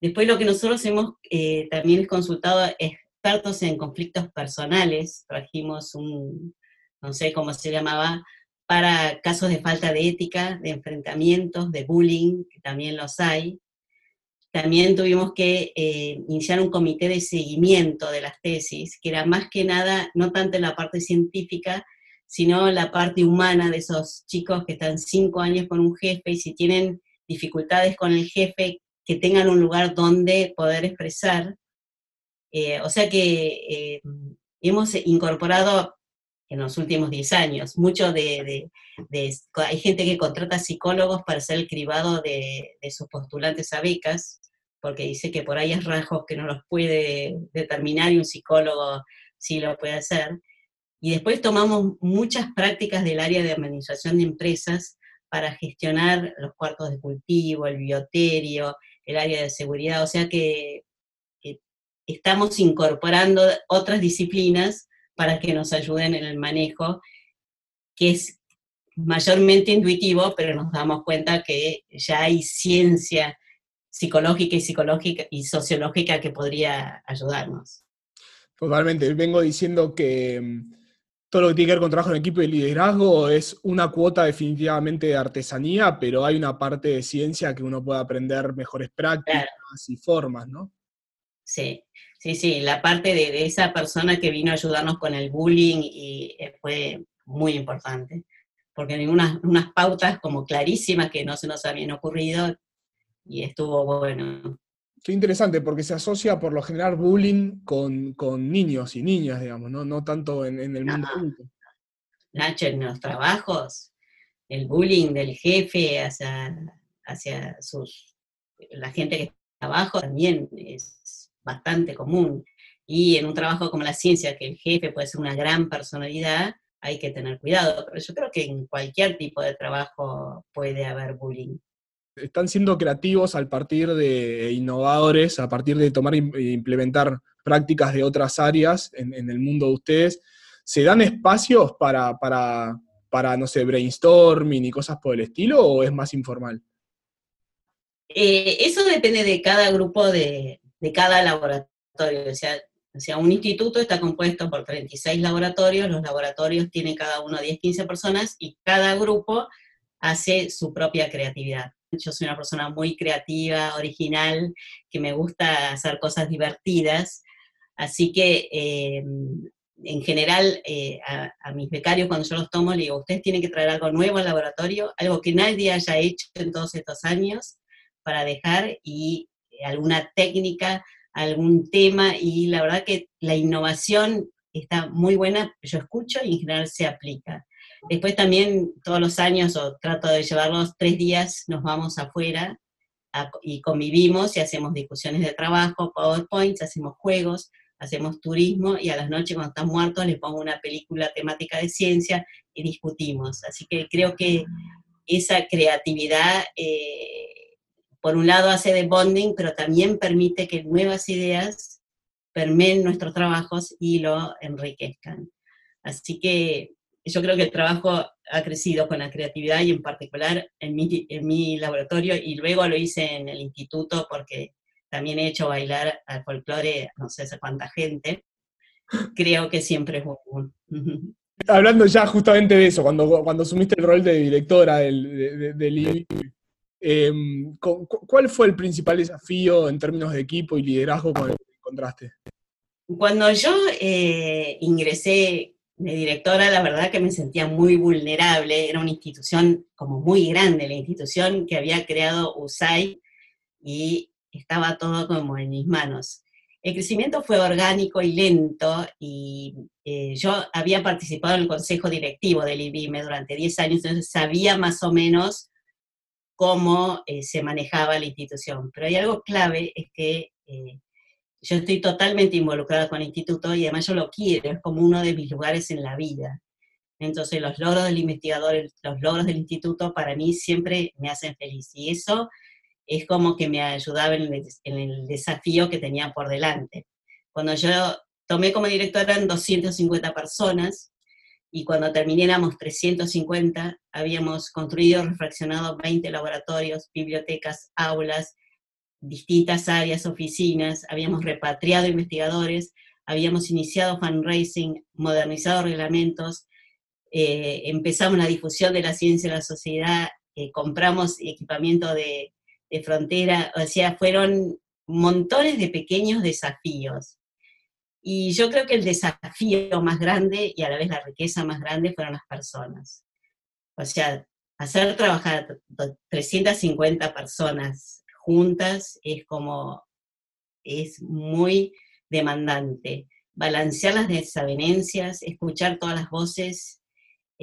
Después lo que nosotros hemos eh, también consultado expertos en conflictos personales, trajimos un, no sé cómo se llamaba, para casos de falta de ética, de enfrentamientos, de bullying, que también los hay. También tuvimos que eh, iniciar un comité de seguimiento de las tesis, que era más que nada, no tanto la parte científica, sino la parte humana de esos chicos que están cinco años con un jefe y si tienen dificultades con el jefe, que tengan un lugar donde poder expresar. Eh, o sea que eh, hemos incorporado en los últimos 10 años. Mucho de, hay gente que contrata psicólogos para ser el cribado de, sus postulantes a becas, porque dice que por ahí hay rasgos que no los puede determinar y un psicólogo sí lo puede hacer. Y después tomamos muchas prácticas del área de administración de empresas para gestionar los cuartos de cultivo, el bioterio, el área de seguridad, o sea que estamos incorporando otras disciplinas para que nos ayuden en el manejo, que es mayormente intuitivo, pero nos damos cuenta que ya hay ciencia psicológica y psicológica y sociológica que podría ayudarnos. Totalmente. Vengo diciendo que mm, todo lo que tiene que ver con trabajo en equipo y liderazgo es una cuota definitivamente de artesanía, pero hay una parte de ciencia que uno puede aprender mejores prácticas y formas, ¿no? Sí, sí, sí, la parte de, esa persona que vino a ayudarnos con el bullying y eh, fue muy importante, porque hay unas, unas pautas como clarísimas que no se nos habían ocurrido y estuvo bueno. Qué interesante, porque se asocia por lo general bullying con, niños y niñas, digamos, no, no tanto en, el mundo. Nacho, en los trabajos, el bullying del jefe hacia, hacia sus, la gente que está abajo también es bastante común. Y en un trabajo como la ciencia, que el jefe puede ser una gran personalidad, hay que tener cuidado. Pero yo creo que en cualquier tipo de trabajo puede haber bullying. Están siendo creativos al partir de innovadores, a partir de tomar e implementar prácticas de otras áreas en, el mundo de ustedes. ¿Se dan espacios para, para, para, no sé, brainstorming y cosas por el estilo o es más informal? Eh, eso depende de cada grupo de, de cada laboratorio. O sea, sea, un instituto está compuesto por 36 laboratorios, los laboratorios tienen cada uno 10, 15 personas y cada grupo hace su propia creatividad. Yo soy una persona muy creativa, original, que me gusta hacer cosas divertidas, así que eh, en general eh, a, a, mis becarios cuando yo los tomo le digo, ustedes tienen que traer algo nuevo al laboratorio, algo que nadie haya hecho en todos estos años para dejar y alguna técnica, algún tema, y la verdad que la innovación está muy buena, yo escucho y en general se aplica. Después también todos los años, o trato de llevarlos tres días, nos vamos afuera y convivimos y hacemos discusiones de trabajo, PowerPoints, hacemos juegos, hacemos turismo y a las noches cuando están muertos les pongo una película temática de ciencia y discutimos. Así que creo que esa creatividad eh, por un lado hace de bonding, pero también permite que nuevas ideas permeen nuestros trabajos y lo enriquezcan. Así que yo creo que el trabajo ha crecido con la creatividad y en particular en mi, en mi laboratorio y luego lo hice en el instituto porque también he hecho bailar al folclore no sé cuánta gente. Creo que siempre es un... Hablando ya justamente de eso, cuando, cuando asumiste el rol de directora del, del, Em, ¿Cuál fue el principal desafío en términos de equipo y liderazgo con el que encontraste? Cuando yo eh, ingresé de directora, la verdad que me sentía muy vulnerable. Era una institución como muy grande, la institución que había creado USAID y estaba todo como en mis manos. El crecimiento fue orgánico y lento y eh, yo había participado en el consejo directivo del IBIME durante 10 años, entonces sabía más o menos cómo eh, se manejaba la institución. Pero hay algo clave, es que eh, yo estoy totalmente involucrada con el instituto y además yo lo quiero, es como uno de mis lugares en la vida. Entonces los logros del investigador, los logros del instituto para mí siempre me hacen feliz. Y eso es como que me ayudaba en el, desafío que tenía por delante. Cuando yo tomé como directora eran 250 personas y cuando terminé 350, habíamos construido, refraccionado 20 laboratorios, bibliotecas, aulas, distintas áreas, oficinas, habíamos repatriado investigadores, habíamos iniciado fundraising, modernizado reglamentos, eh, empezamos la difusión de la ciencia en la sociedad, eh, compramos equipamiento de frontera, o sea, fueron montones de pequeños desafíos. Y yo creo que el desafío más grande y a la vez la riqueza más grande fueron las personas. O sea, hacer trabajar 350 personas juntas es como, es muy demandante. Balancear las desavenencias, escuchar todas las voces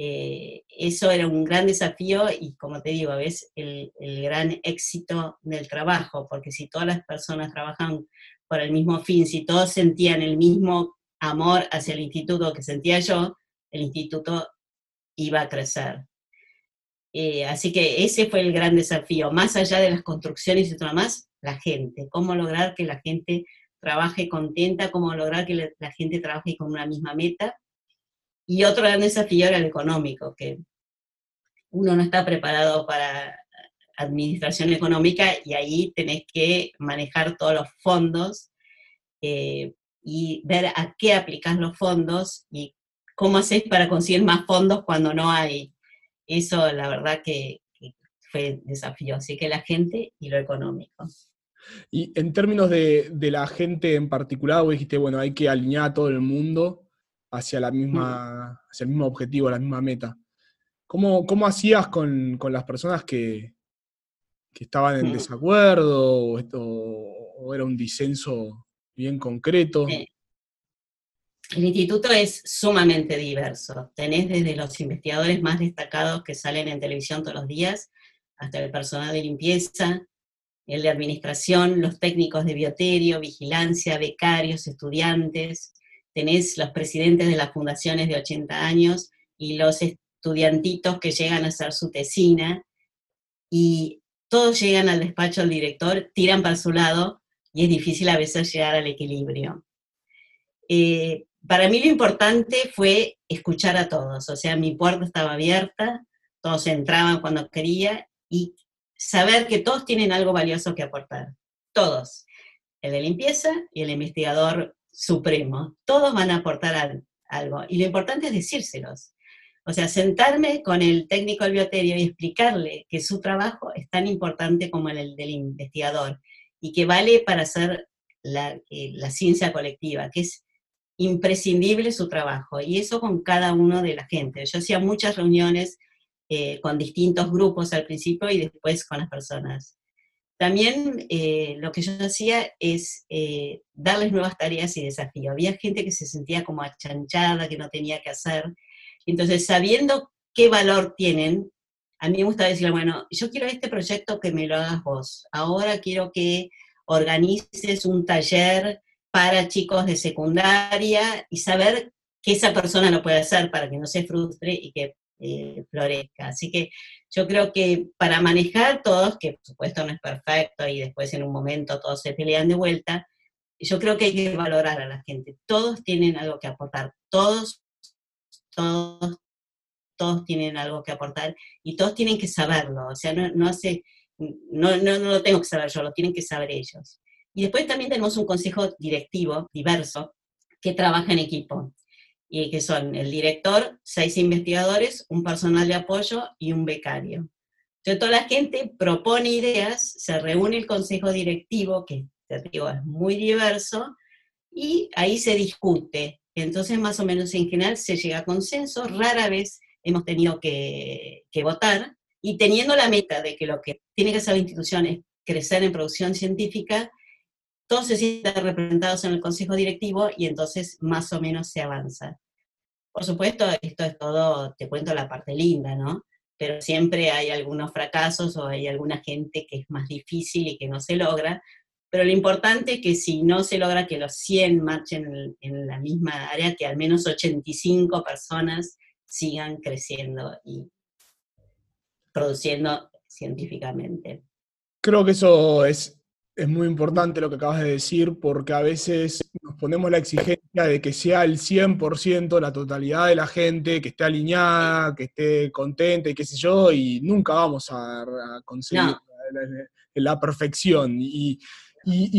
eh, eso era un gran desafío y como te digo, ves el, el gran éxito del trabajo, porque si todas las personas trabajan por el mismo fin, si todos sentían el mismo amor hacia el instituto que sentía yo, el instituto iba a crecer. Eh, así que ese fue el gran desafío, más allá de las construcciones y todo lo más, la gente, cómo lograr que la gente trabaje contenta, cómo lograr que la gente trabaje con una misma meta y otro gran desafío era el económico, que uno no está preparado para administración económica y ahí tenés que manejar todos los fondos eh, y ver a qué aplicas los fondos y cómo haces para conseguir más fondos cuando no hay. Eso la verdad que, fue desafío, así que la gente y lo económico. Y en términos de, de la gente en particular, vos dijiste, bueno, hay que alinear a todo el mundo hacia, la misma, hacia el mismo objetivo, la misma meta. ¿Cómo, cómo hacías con, las personas que, estaban en desacuerdo o, era un disenso bien concreto? El instituto es sumamente diverso. Tenés desde los investigadores más destacados que salen en televisión todos los días, hasta el personal de limpieza, el de administración, los técnicos de bioterio, vigilancia, becarios, estudiantes, tenés los presidentes de las fundaciones de 80 años y los estudiantitos que llegan a hacer su tesina y todos llegan al despacho del director, tiran para su lado y es difícil a veces llegar al equilibrio. Eh, para mí lo importante fue escuchar a todos, o sea, mi puerta estaba abierta, todos entraban cuando quería y saber que todos tienen algo valioso que aportar, todos, el de limpieza y el investigador supremo, todos van a aportar algo. Y lo importante es decírselos. O sea, sentarme con el técnico del bioterio y explicarle que su trabajo es tan importante como el del investigador y que vale para hacer la, eh, ciencia colectiva, que es imprescindible su trabajo. Y eso con cada uno de la gente. Yo hacía muchas reuniones eh, con distintos grupos al principio y después con las personas. También eh, lo que yo hacía es eh, darles nuevas tareas y desafíos. Había gente que se sentía como achanchada, que no tenía que hacer. Entonces, sabiendo qué valor tienen, a mí me gusta decirle, bueno, yo quiero este proyecto que me lo hagas vos. Ahora quiero que organices un taller para chicos de secundaria y saber que esa persona lo puede hacer para que no se frustre y que eh, florezca. Así que yo creo que para manejar todos, que por supuesto no es perfecto y después en un momento todos se pelean de vuelta, yo creo que hay que valorar a la gente. Todos tienen algo que aportar, todos, todos, todos tienen algo que aportar y todos tienen que saberlo. O sea, no, no, no, no, no lo tengo que saber yo, lo tienen que saber ellos. Y después también tenemos un consejo directivo diverso que trabaja en equipo y que son el director, seis investigadores, un personal de apoyo y un becario. Entonces toda la gente propone ideas, se reúne el consejo directivo, que digo es muy diverso, y ahí se discute. Entonces más o menos en general se llega a consenso, rara vez hemos tenido que, que votar, y teniendo la meta de que lo que tiene que hacer la institución es crecer en producción científica, todos se sienten representados en el consejo directivo y entonces más o menos se avanza. Por supuesto, esto es todo, te cuento la parte linda, ¿no? Pero siempre hay algunos fracasos o hay alguna gente que es más difícil y que no se logra. Pero lo importante es que si no se logra que los 100 marchen en, la misma área, que al menos 85 personas sigan creciendo y produciendo científicamente. Creo que eso es es muy importante lo que acabas de decir porque a veces nos ponemos la exigencia de que sea el 100% la totalidad de la gente, que esté alineada, que esté contenta y qué sé yo, y nunca vamos a, conseguir la, perfección. Y,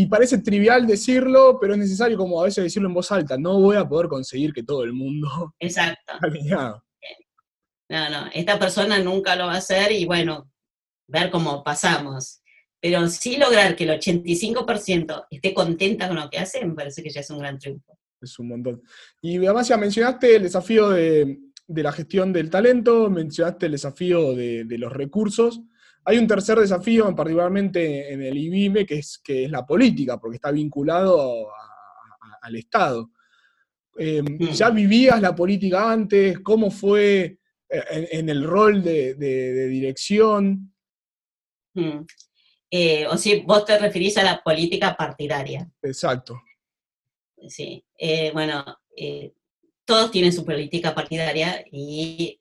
parece trivial decirlo, pero es necesario como a veces decirlo en voz alta, no voy a poder conseguir que todo el mundo Exacto. alineado. No, no, esta persona nunca lo va a hacer y bueno, ver cómo pasamos pero sí lograr que el 85% esté contenta con lo que hace, me parece que ya es un gran triunfo. Es un montón. Y además ya mencionaste el desafío de, la gestión del talento, mencionaste el desafío de, los recursos. Hay un tercer desafío, particularmente en el IBIME, que es, que es la política, porque está vinculado al Estado. Em, mm. ¿Ya vivías la política antes? ¿Cómo fue eh, en, el rol de, dirección? Mm. Eh, o si vos te referís a la política partidaria. Exacto. Sí, eh, bueno, todos tienen su política partidaria y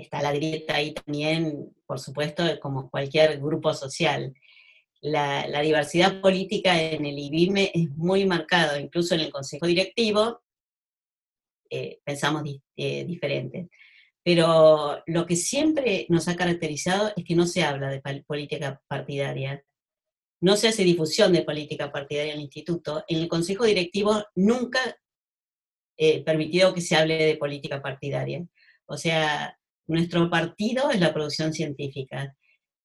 está la grieta ahí también, por supuesto, como cualquier grupo social. La, diversidad política en el IBIME es muy marcada, incluso en el consejo directivo pensamos diferente. Pero lo que siempre nos ha caracterizado es que no se habla de política partidaria no se hace difusión de política partidaria en el instituto. En el consejo directivo nunca he permitido que se hable de política partidaria. O sea, nuestro partido es la producción científica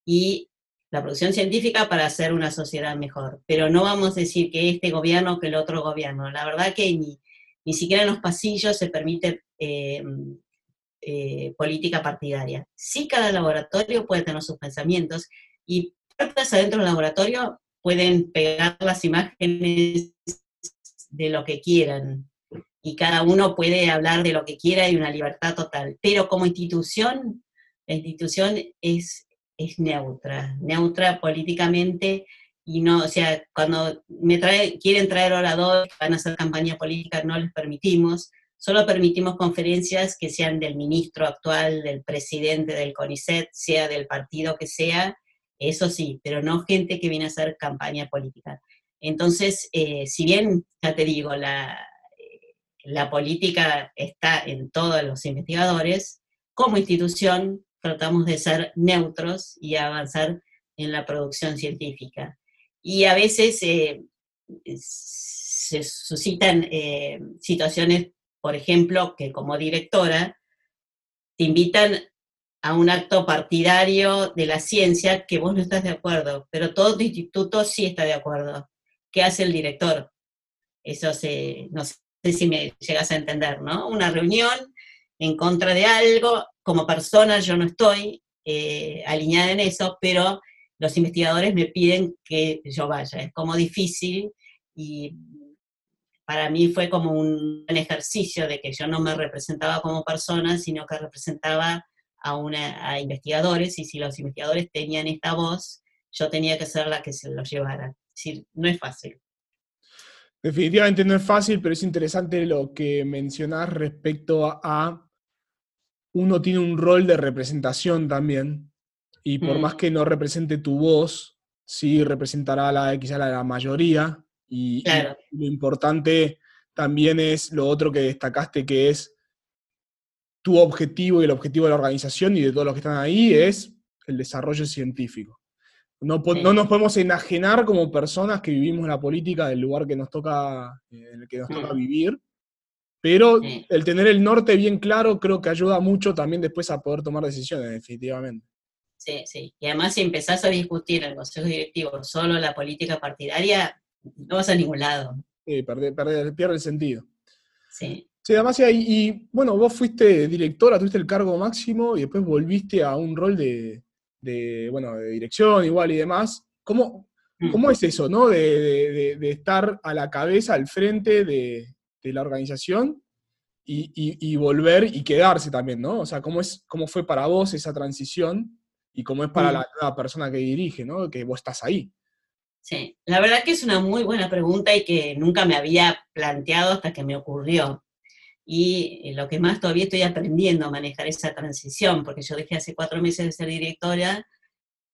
y la producción científica para hacer una sociedad mejor. Pero no vamos a decir que este gobierno o que el otro gobierno. La verdad que ni, ni siquiera en los pasillos se permite eh, eh, política partidaria. Sí cada laboratorio puede tener sus pensamientos y adentro del laboratorio pueden pegar las imágenes de lo que quieran y cada uno puede hablar de lo que quiera y una libertad total. Pero como institución, la institución es, es neutra, neutra políticamente y no, o sea, cuando me trae, quieren traer oradores van a hacer campaña política, no les permitimos, solo permitimos conferencias que sean del ministro actual, del presidente del CONICET, sea del partido que sea, eso sí, pero no gente que viene a hacer campaña política. Entonces, eh, si bien, ya te digo, la, la política está en todos los investigadores, como institución tratamos de ser neutros y avanzar en la producción científica. Y a veces eh, se suscitan situaciones, por ejemplo, que como directora te invitan a un acto partidario de la ciencia que vos no estás de acuerdo, pero todo tu instituto sí está de acuerdo. ¿Qué hace el director? Eso se, no si me llegas a entender, ¿no? Una reunión en contra de algo, como persona yo no estoy eh, alineada en eso, pero los investigadores me piden que yo vaya. Es como difícil y para mí fue como un ejercicio de que yo no me representaba como persona, sino que representaba a, una, a investigadores y si los investigadores tenían esta voz, yo tenía que ser la que se lo llevara. Es decir, no es fácil. Definitivamente no es fácil, pero es interesante lo que mencionás respecto a, uno tiene un rol de representación también, y por más mm. que no represente tu voz, sí representará la, quizá la, la mayoría, y, lo importante también es lo otro que destacaste, que es tu objetivo y el objetivo de la organización y de todos los que están ahí es el desarrollo científico. No, nos podemos enajenar como personas que vivimos la política del lugar que nos toca, en el que nos toca vivir, pero el tener el norte bien claro creo que ayuda mucho también después a poder tomar decisiones, definitivamente. Sí, sí. Y además si empezás a discutir en el Consejo Directivo solo la política partidaria, no vas a ningún lado. Sí, pierde el sentido. Sí. Sí, además, y, y, bueno, vos fuiste directora, tuviste el cargo máximo y después volviste a un rol de, bueno, de dirección igual y demás. ¿Cómo, Mm. ¿Cómo es eso, no? De, estar a la cabeza, al frente de, la organización y, volver y quedarse también, ¿no? O sea, ¿cómo, es, cómo fue para vos esa transición y cómo es para mm. la persona que dirige, ¿no? Que vos estás ahí. Sí, la verdad que es una muy buena pregunta y que nunca me había planteado hasta que me ocurrió. Y lo que más todavía estoy aprendiendo a manejar esa transición, porque yo dejé hace cuatro meses de ser directora,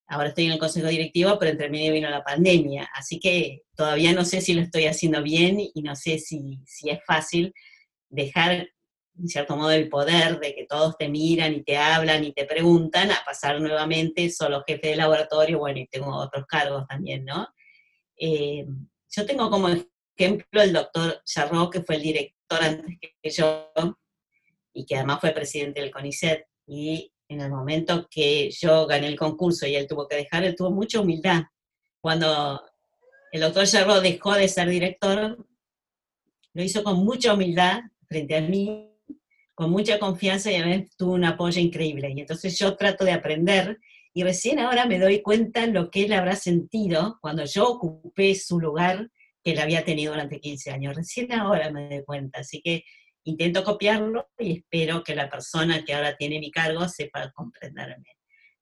ahora estoy en el consejo directivo, pero entre medio vino la pandemia, así que todavía no sé si lo estoy haciendo bien y no sé si, si es fácil dejar en cierto modo el poder de que todos te miran y te hablan y te preguntan a pasar nuevamente solo jefe de laboratorio, bueno, y tengo otros cargos también, ¿no? Eh, yo tengo como ejemplo el doctor Charrot, que fue el director antes que yo, y que además fue presidente del CONICET, y en el momento que yo gané el concurso y él tuvo que dejar, él tuvo mucha humildad. Cuando el doctor Charrot dejó de ser director, lo hizo con mucha humildad frente a mí, con mucha confianza y a veces tuvo un apoyo increíble. Y entonces yo trato de aprender y recién ahora me doy cuenta lo que él habrá sentido cuando yo ocupé su lugar que él había tenido durante 15 años. Recién ahora me doy cuenta. Así que intento copiarlo y espero que la persona que ahora tiene mi cargo sepa comprenderme.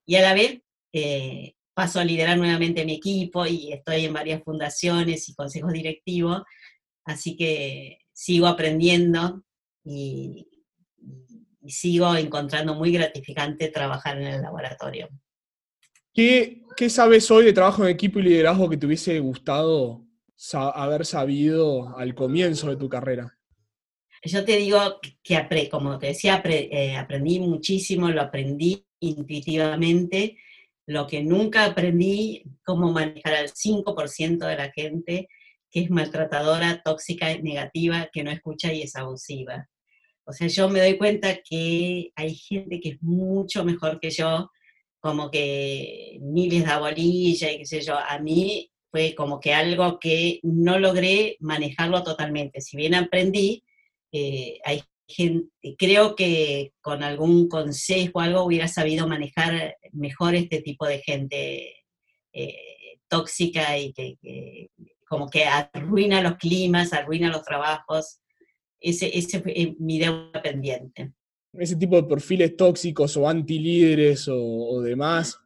Y a la vez eh, paso a liderar nuevamente mi equipo y estoy en varias fundaciones y consejos directivos, así que sigo aprendiendo y sigo encontrando muy gratificante trabajar en el laboratorio. ¿Qué, sabes hoy de trabajo en equipo y liderazgo que te hubiese gustado haber sabido al comienzo de tu carrera? Yo te digo que, como te decía, eh, aprendí muchísimo, lo aprendí intuitivamente. Lo que nunca aprendí, cómo manejar al 5% de la gente que es maltratadora, tóxica, negativa, que no escucha y es abusiva. O sea, yo me doy cuenta que hay gente que es mucho mejor que yo como que miles de bolilla y qué sé yo, a mí fue como que algo que no logré manejarlo totalmente. Si bien aprendí, eh, hay gente, creo que con algún consejo o algo hubiera sabido manejar mejor este tipo de gente eh, tóxica y que, como que arruina los climas, arruina los trabajos. Ese, ese fue mi deuda pendiente ese tipo de perfiles tóxicos o antilíderes o, o demás,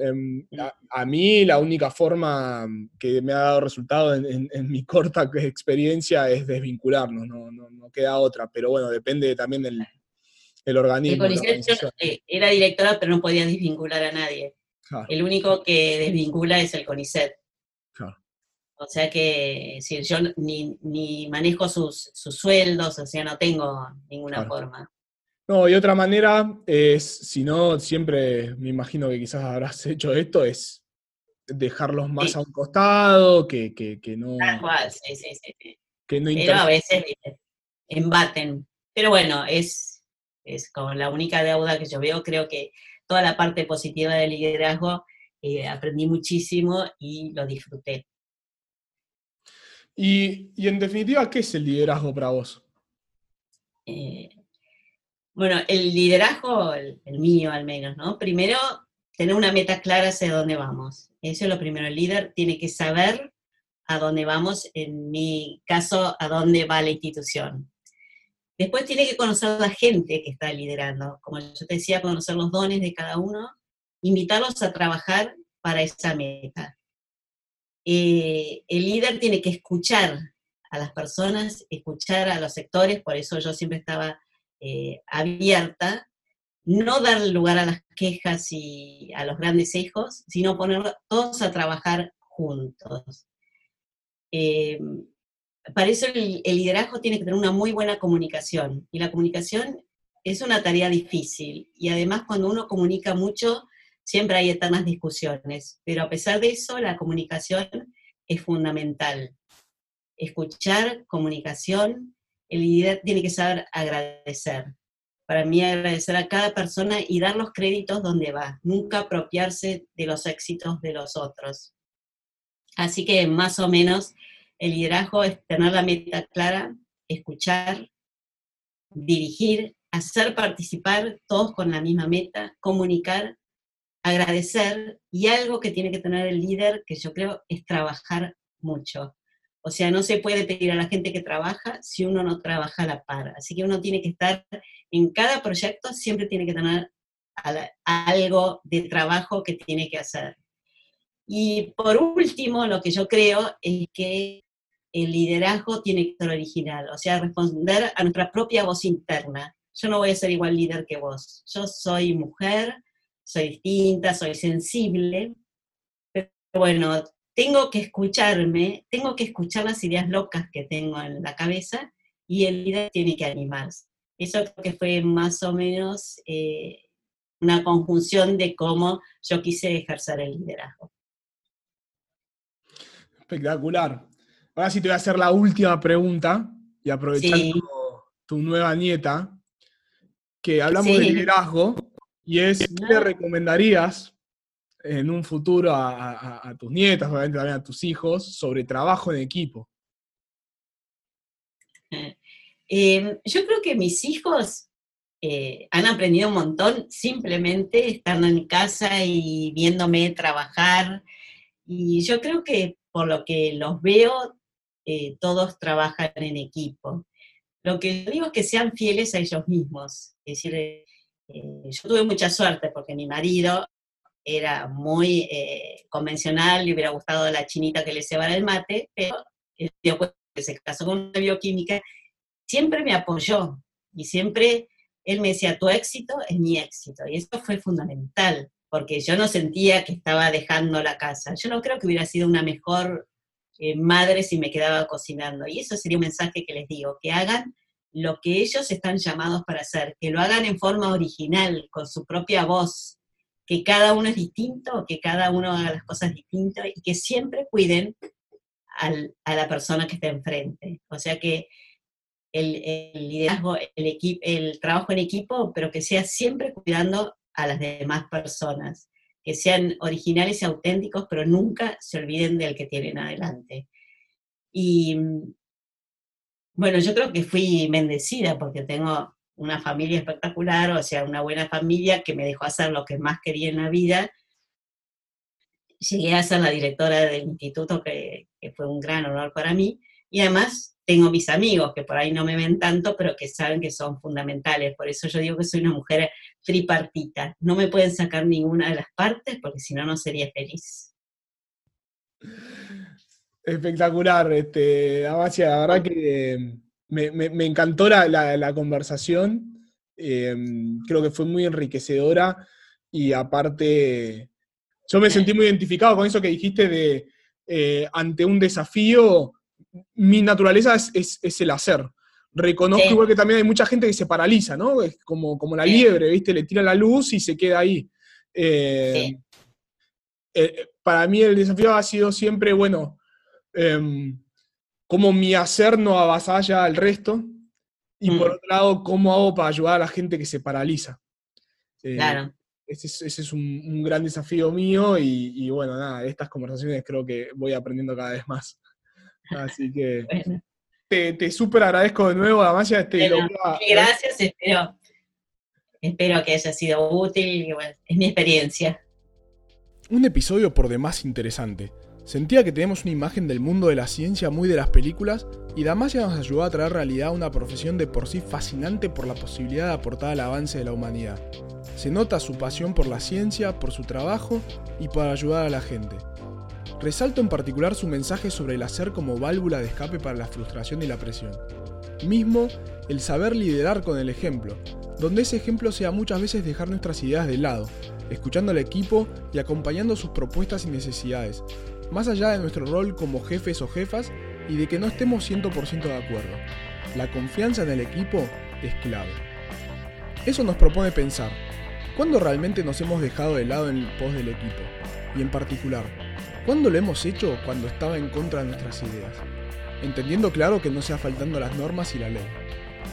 em, a, mí la única forma que me ha dado resultado en, mi corta experiencia es desvincularnos, no, no, queda otra, pero bueno, depende también del, organismo. Eh, era directora, pero no podía desvincular a nadie. El único que desvincula es el CONICET. O sea que si yo ni, manejo sus, sueldos, o sea, no tengo ninguna forma. No, y otra manera es, si no, siempre me imagino que quizás habrás hecho esto, es dejarlos más a un costado, que, no... Tal cual, sí, sí, sí. Que no Pero a veces embaten. Pero bueno, es, es como la única deuda que yo veo. Creo que toda la parte positiva del liderazgo eh, aprendí muchísimo y lo disfruté. Y, y, en definitiva, ¿qué es el liderazgo para vos? Eh, bueno, el liderazgo, el, mío al menos, ¿no? Primero, tener una meta clara hacia dónde vamos. Eso es lo primero. El líder tiene que saber a dónde vamos, en mi caso, a dónde va la institución. Después tiene que conocer la gente que está liderando. Como yo te decía, conocer los dones de cada uno, invitarlos a trabajar para esa meta. Eh, el líder tiene que escuchar a las personas, escuchar a los sectores, por eso yo siempre estaba eh, abierta, no dar lugar a las quejas y a los grandes hijos, sino poner todos a trabajar juntos. Eh, para eso el, liderazgo tiene que tener una muy buena comunicación y la comunicación es una tarea difícil y además cuando uno comunica mucho siempre hay eternas discusiones, pero a pesar de eso la comunicación es fundamental. Escuchar, comunicación, el líder tiene que saber agradecer. Para mí agradecer a cada persona y dar los créditos donde va, nunca apropiarse de los éxitos de los otros. Así que más o menos el liderazgo es tener la meta clara, escuchar, dirigir, hacer participar todos con la misma meta, comunicar agradecer y algo que tiene que tener el líder, que yo creo, es trabajar mucho. O sea, no se puede pedir a la gente que trabaja si uno no trabaja a la par. Así que uno tiene que estar en cada proyecto, siempre tiene que tener algo de trabajo que tiene que hacer. Y por último, lo que yo creo es que el liderazgo tiene que ser original, o sea, responder a nuestra propia voz interna. Yo no voy a ser igual líder que vos. Yo soy mujer, soy distinta, soy sensible, pero bueno, tengo que escucharme, tengo que escuchar las ideas locas que tengo en la cabeza y el líder tiene que animarse. Eso creo que fue más o menos eh, una conjunción de cómo yo quise ejercer el liderazgo. Espectacular. Ahora sí te voy a hacer la última pregunta y aprovechando tu nueva nieta, que hablamos de liderazgo, y es, ¿qué le recomendarías en un futuro a, tus nietas, obviamente también a tus hijos, sobre trabajo en equipo? Em, yo creo que mis hijos eh, han aprendido un montón simplemente estando en casa y viéndome trabajar. Y yo creo que por lo que los veo, eh, todos trabajan en equipo. Lo que digo es que sean fieles a ellos mismos. Es decir, eh, yo tuve mucha suerte porque mi marido era muy eh, convencional, le hubiera gustado la chinita que le cebara el mate, pero él que se casó con una bioquímica, siempre me apoyó y siempre él me decía, tu éxito es mi éxito. Y eso fue fundamental, porque yo no sentía que estaba dejando la casa. Yo no creo que hubiera sido una mejor eh, madre si me quedaba cocinando. Y eso sería un mensaje que les digo, que hagan lo que ellos están llamados para hacer, que lo hagan en forma original, con su propia voz, que cada uno es distinto, que cada uno haga las cosas distintas y que siempre cuiden a la persona que está enfrente. O sea que el, liderazgo, el, el trabajo en equipo, pero que sea siempre cuidando a las demás personas, que sean originales y auténticos, pero nunca se olviden del que tienen adelante. Y bueno, yo creo que fui bendecida porque tengo una familia espectacular, o sea, una buena familia que me dejó hacer lo que más quería en la vida. Llegué a ser la directora del instituto, que, fue un gran honor para mí, y además tengo mis amigos que por ahí no me ven tanto, pero que saben que son fundamentales. Por eso yo digo que soy una mujer tripartita. No me pueden sacar ninguna de las partes, porque si no, no sería feliz. Espectacular, este, Amacia, la verdad que me, encantó la, conversación, em, creo que fue muy enriquecedora y aparte, yo me sentí muy identificado con eso que dijiste de eh, ante un desafío, mi naturaleza es, el hacer. Reconozco igual que también hay mucha gente que se paraliza, ¿no? Es como, como la liebre, ¿viste? Le tira la luz y se queda ahí. Eh, eh, para mí el desafío ha sido siempre, bueno, em, cómo mi hacer no avasalla al resto, y por mm. otro lado, cómo hago para ayudar a la gente que se paraliza. Eh, claro. Ese es, un, gran desafío mío y, bueno, nada, estas conversaciones creo que voy aprendiendo cada vez más. Así que te, te súper agradezco de nuevo, Damasia. Este, gracias, espero, espero que haya sido útil, es mi experiencia. Un episodio por demás interesante. Sentía que tenemos una imagen del mundo de la ciencia muy de las películas y Damasia nos ayudó a traer realidad a una profesión de por sí fascinante por la posibilidad de aportar al avance de la humanidad. Se nota su pasión por la ciencia, por su trabajo y por ayudar a la gente. Resalto en particular su mensaje sobre el hacer como válvula de escape para la frustración y la presión. Mismo, el saber liderar con el ejemplo, donde ese ejemplo sea muchas veces dejar nuestras ideas de lado, escuchando al equipo y acompañando sus propuestas y necesidades, más allá de nuestro rol como jefes o jefas y de que no estemos 100% de acuerdo. La confianza en el equipo es clave. Eso nos propone pensar, ¿cuándo realmente nos hemos dejado de lado en el pos del equipo? Y en particular, ¿cuándo lo hemos hecho cuando estaba en contra de nuestras ideas? Entendiendo claro que no sea faltando las normas y la ley.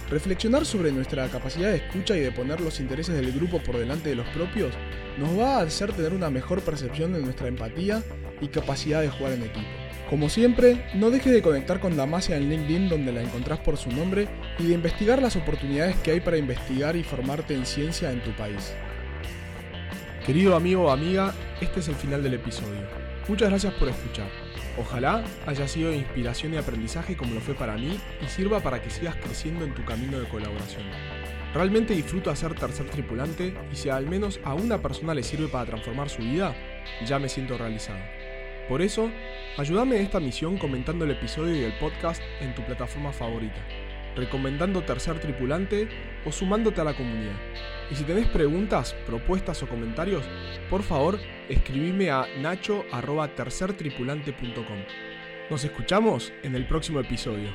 Reflexionar sobre nuestra capacidad de escucha y de poner los intereses del grupo por delante de los propios nos va a hacer tener una mejor percepción de nuestra empatía y capacidad de jugar en equipo. Como siempre, no dejes de conectar con Damasia en LinkedIn donde la encontrás por su nombre y de investigar las oportunidades que hay para investigar y formarte en ciencia en tu país. Querido amigo o amiga, este es el final del episodio. Muchas gracias por escuchar. Ojalá haya sido inspiración y aprendizaje como lo fue para mí y sirva para que sigas creciendo en tu camino de colaboración. Realmente disfruto hacer tercer tripulante y si al menos a una persona le sirve para transformar su vida, ya me siento realizado. Por eso, ayúdame en esta misión comentando el episodio y el podcast en tu plataforma favorita, recomendando tercer tripulante o sumándote a la comunidad. Y si tenés preguntas, propuestas o comentarios, por favor escribime a nacho.tercertripulante.com. Nos escuchamos en el próximo episodio.